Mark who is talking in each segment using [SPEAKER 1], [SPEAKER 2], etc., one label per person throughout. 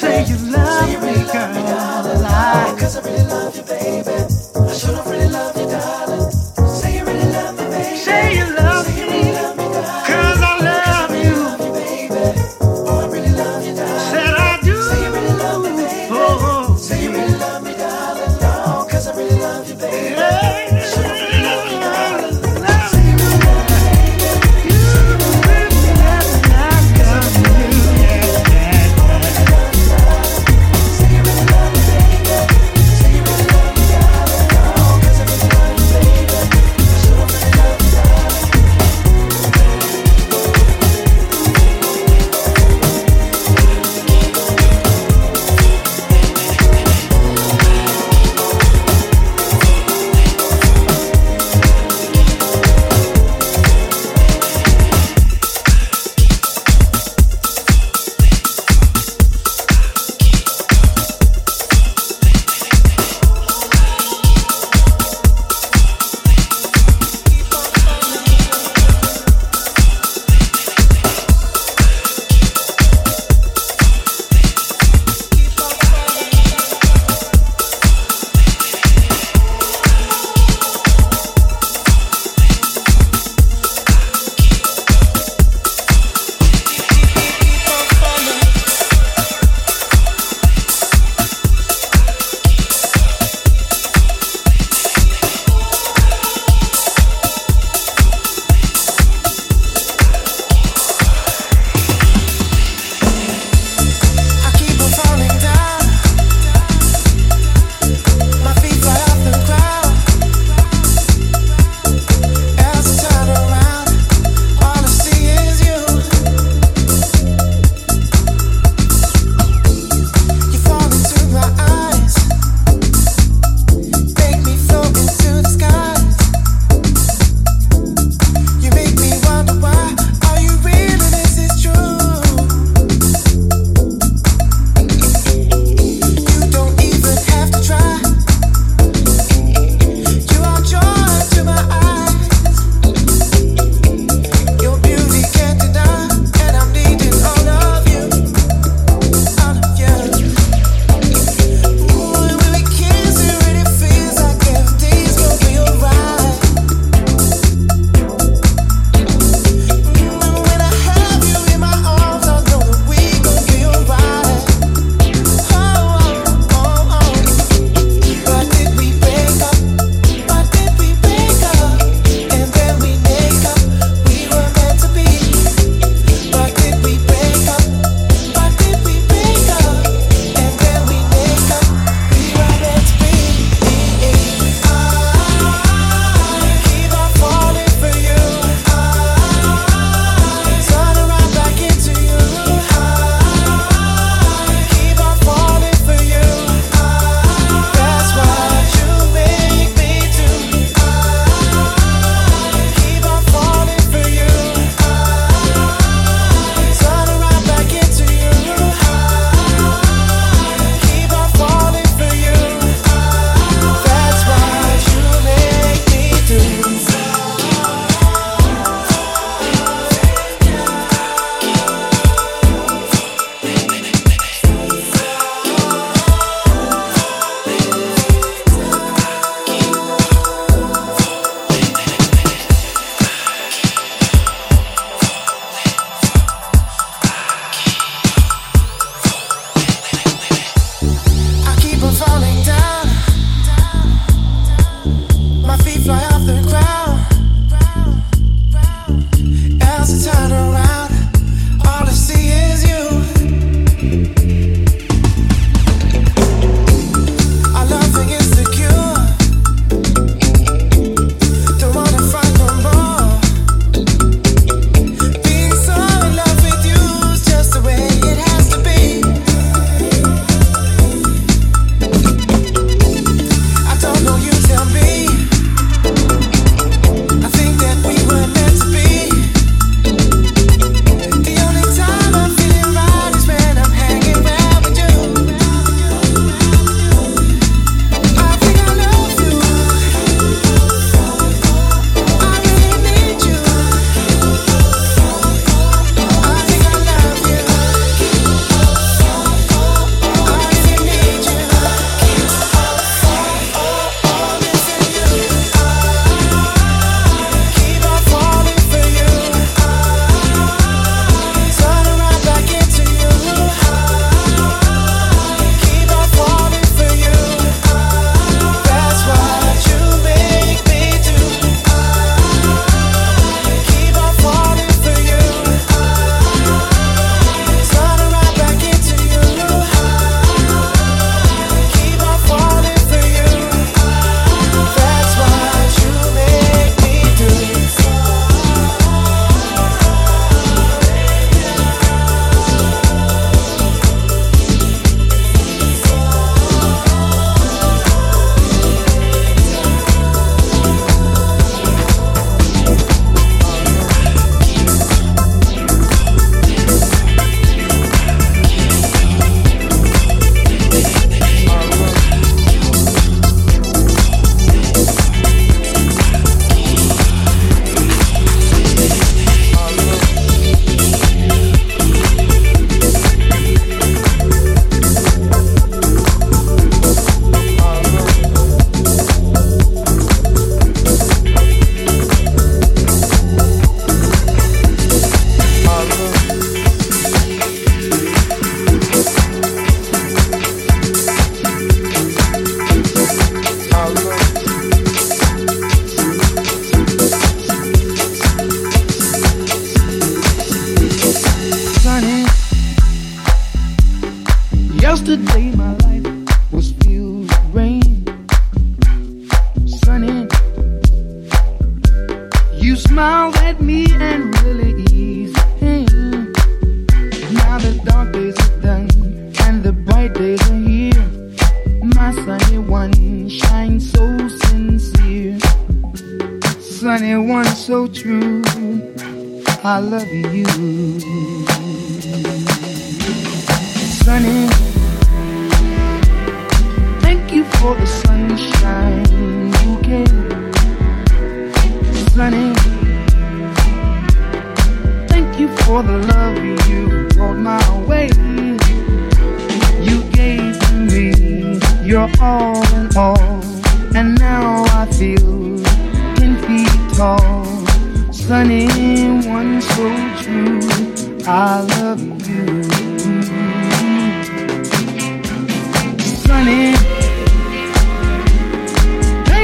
[SPEAKER 1] Say you love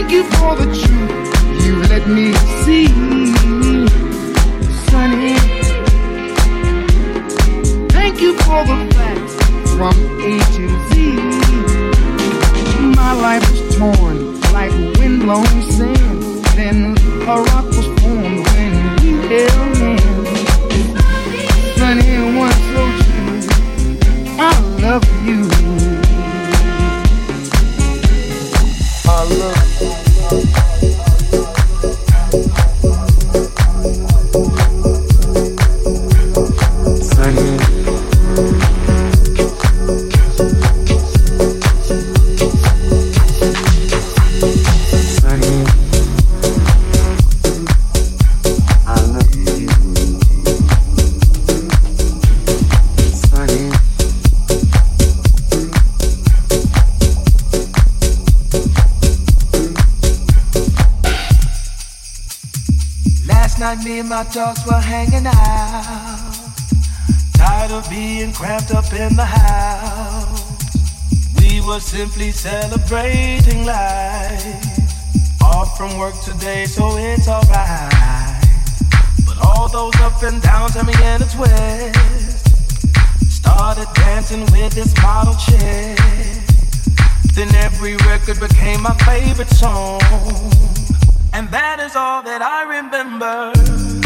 [SPEAKER 1] Thank you for the truth you let me see, Sunny. Thank you for the facts from A to Z. My life was torn like windblown sand. Then a rock was formed when you
[SPEAKER 2] held dogs were hanging out. Tired of being cramped up in the house. We were simply celebrating life. Off from work today, so it's alright. But all those up and downs had me in a twist. Started dancing with this model chick. Then every record became my favorite song. And that is all that I remember.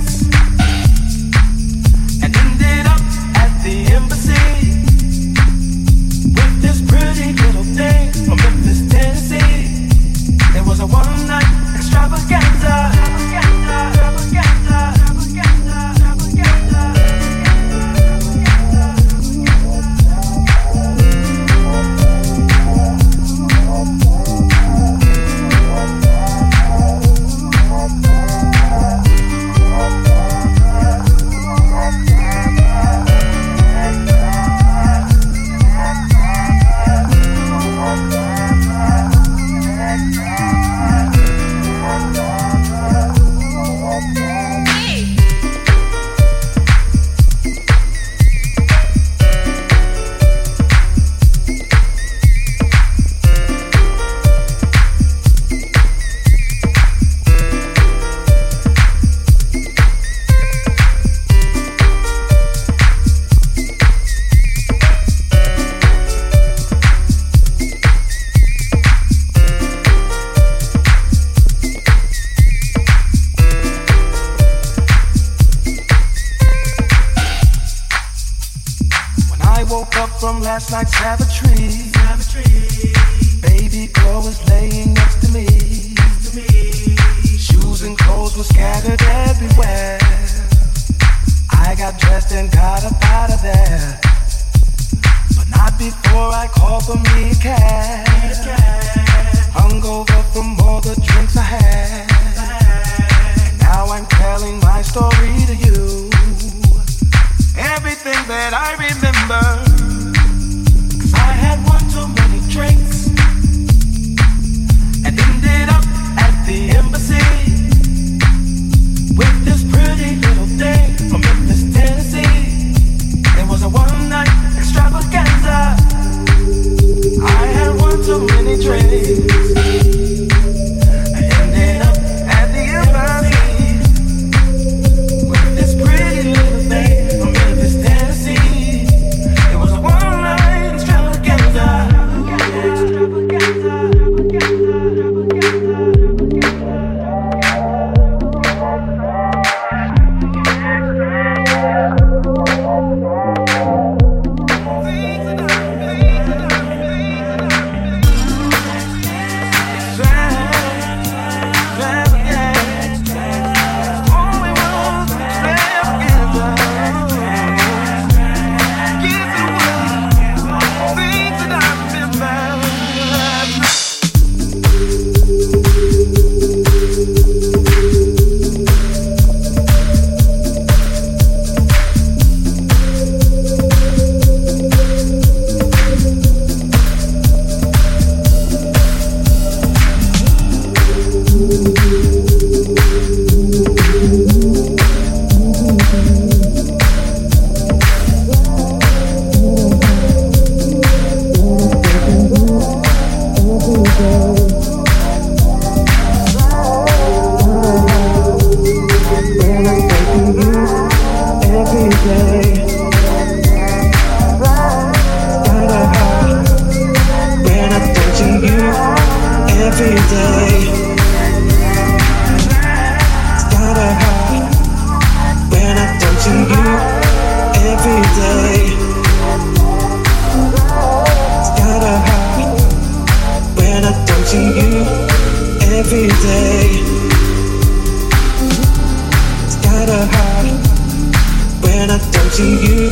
[SPEAKER 2] to you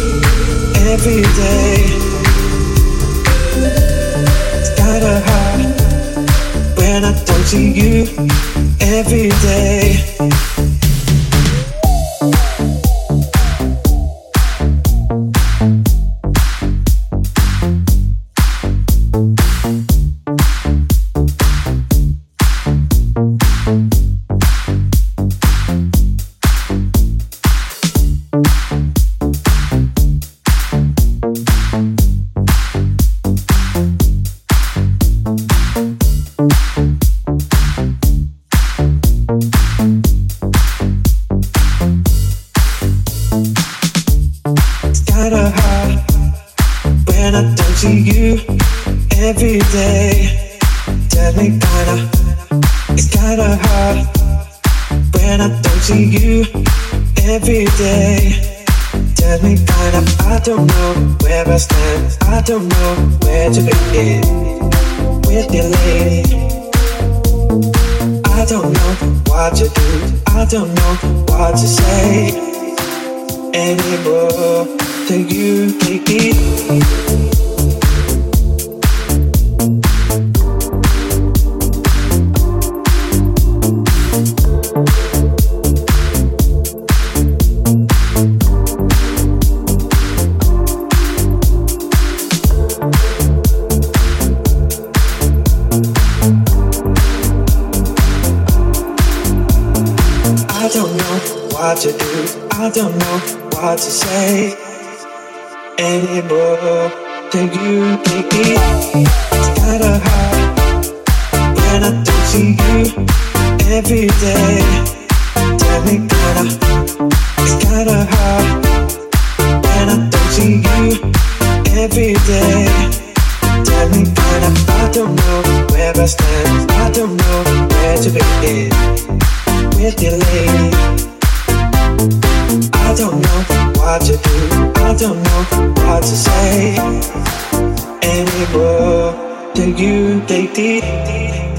[SPEAKER 2] every day. It's kinda hard when I talk to you every day. don't know. matter how. And I don't see you every day. Tell me that I'm, I don't know where I stand. I don't know where to begin with your lady. I don't know what to do. I don't know what to say anymore. To you, they did.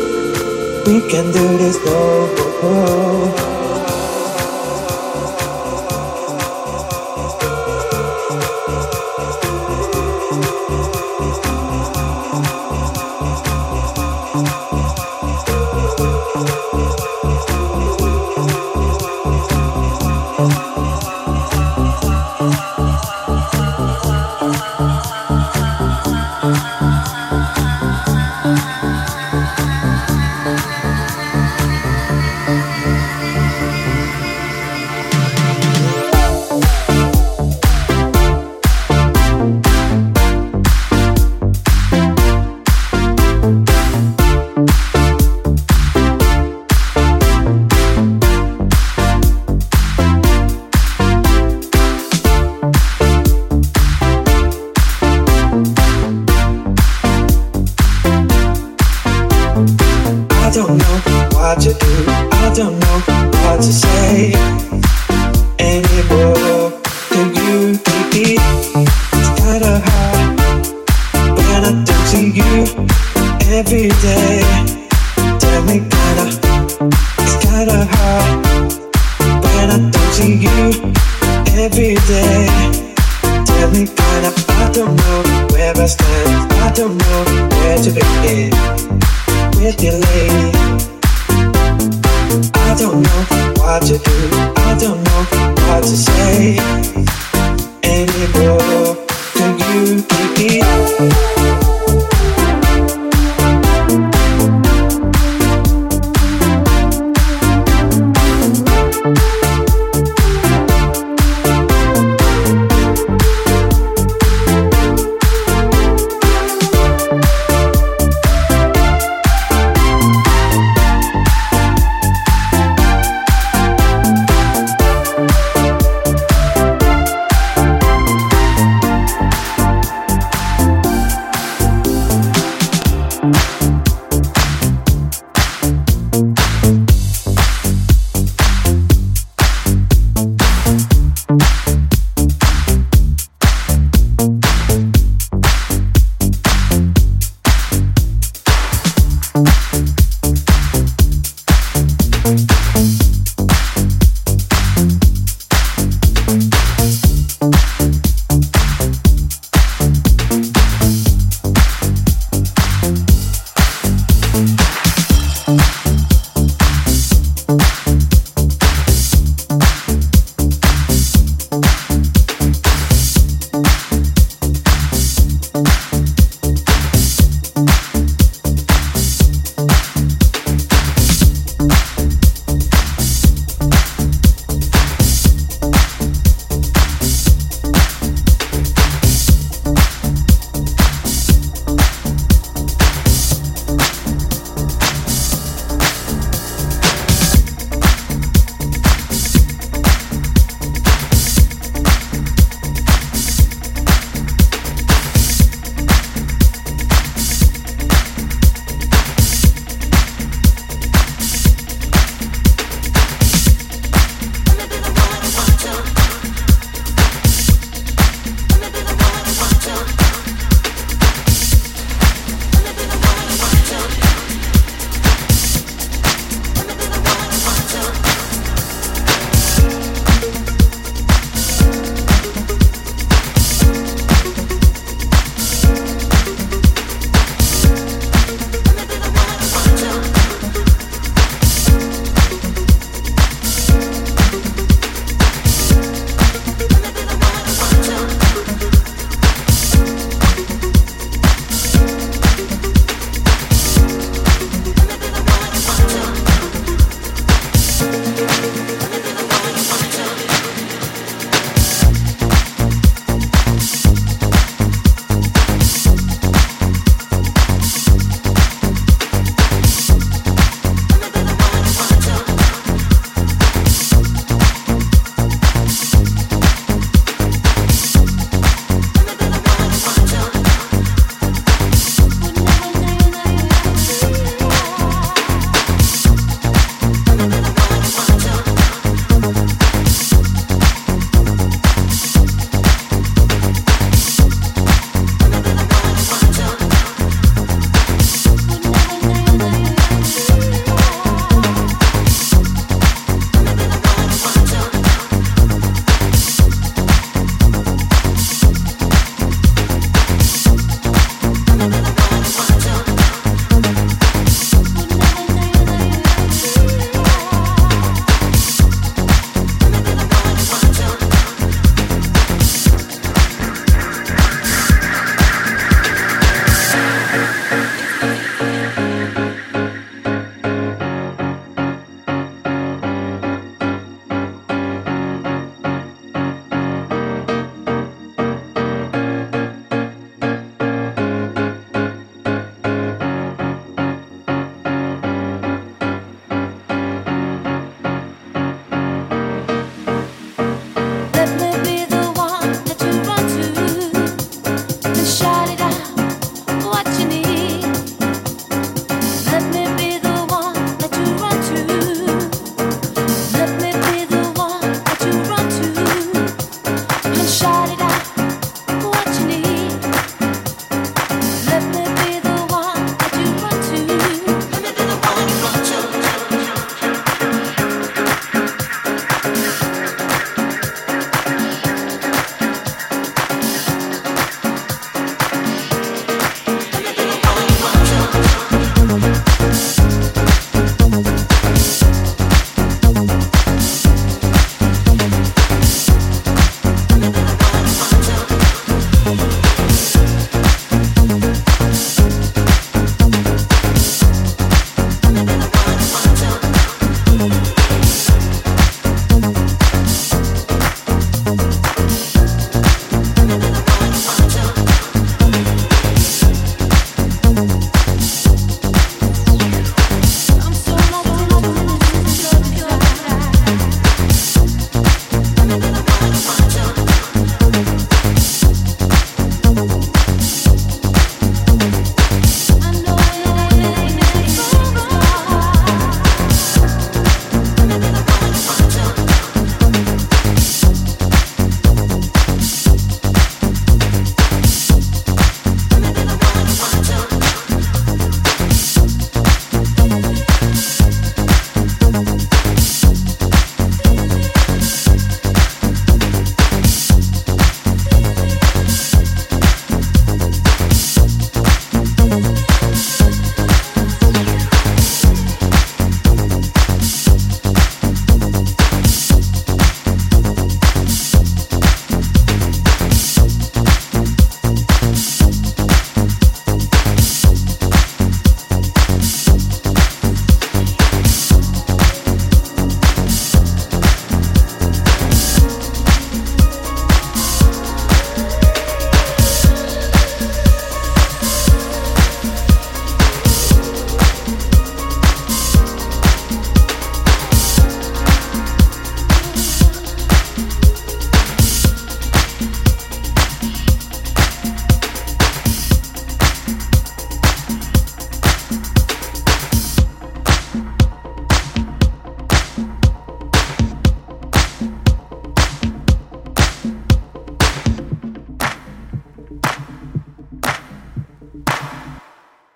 [SPEAKER 3] We can do this, no. no, no.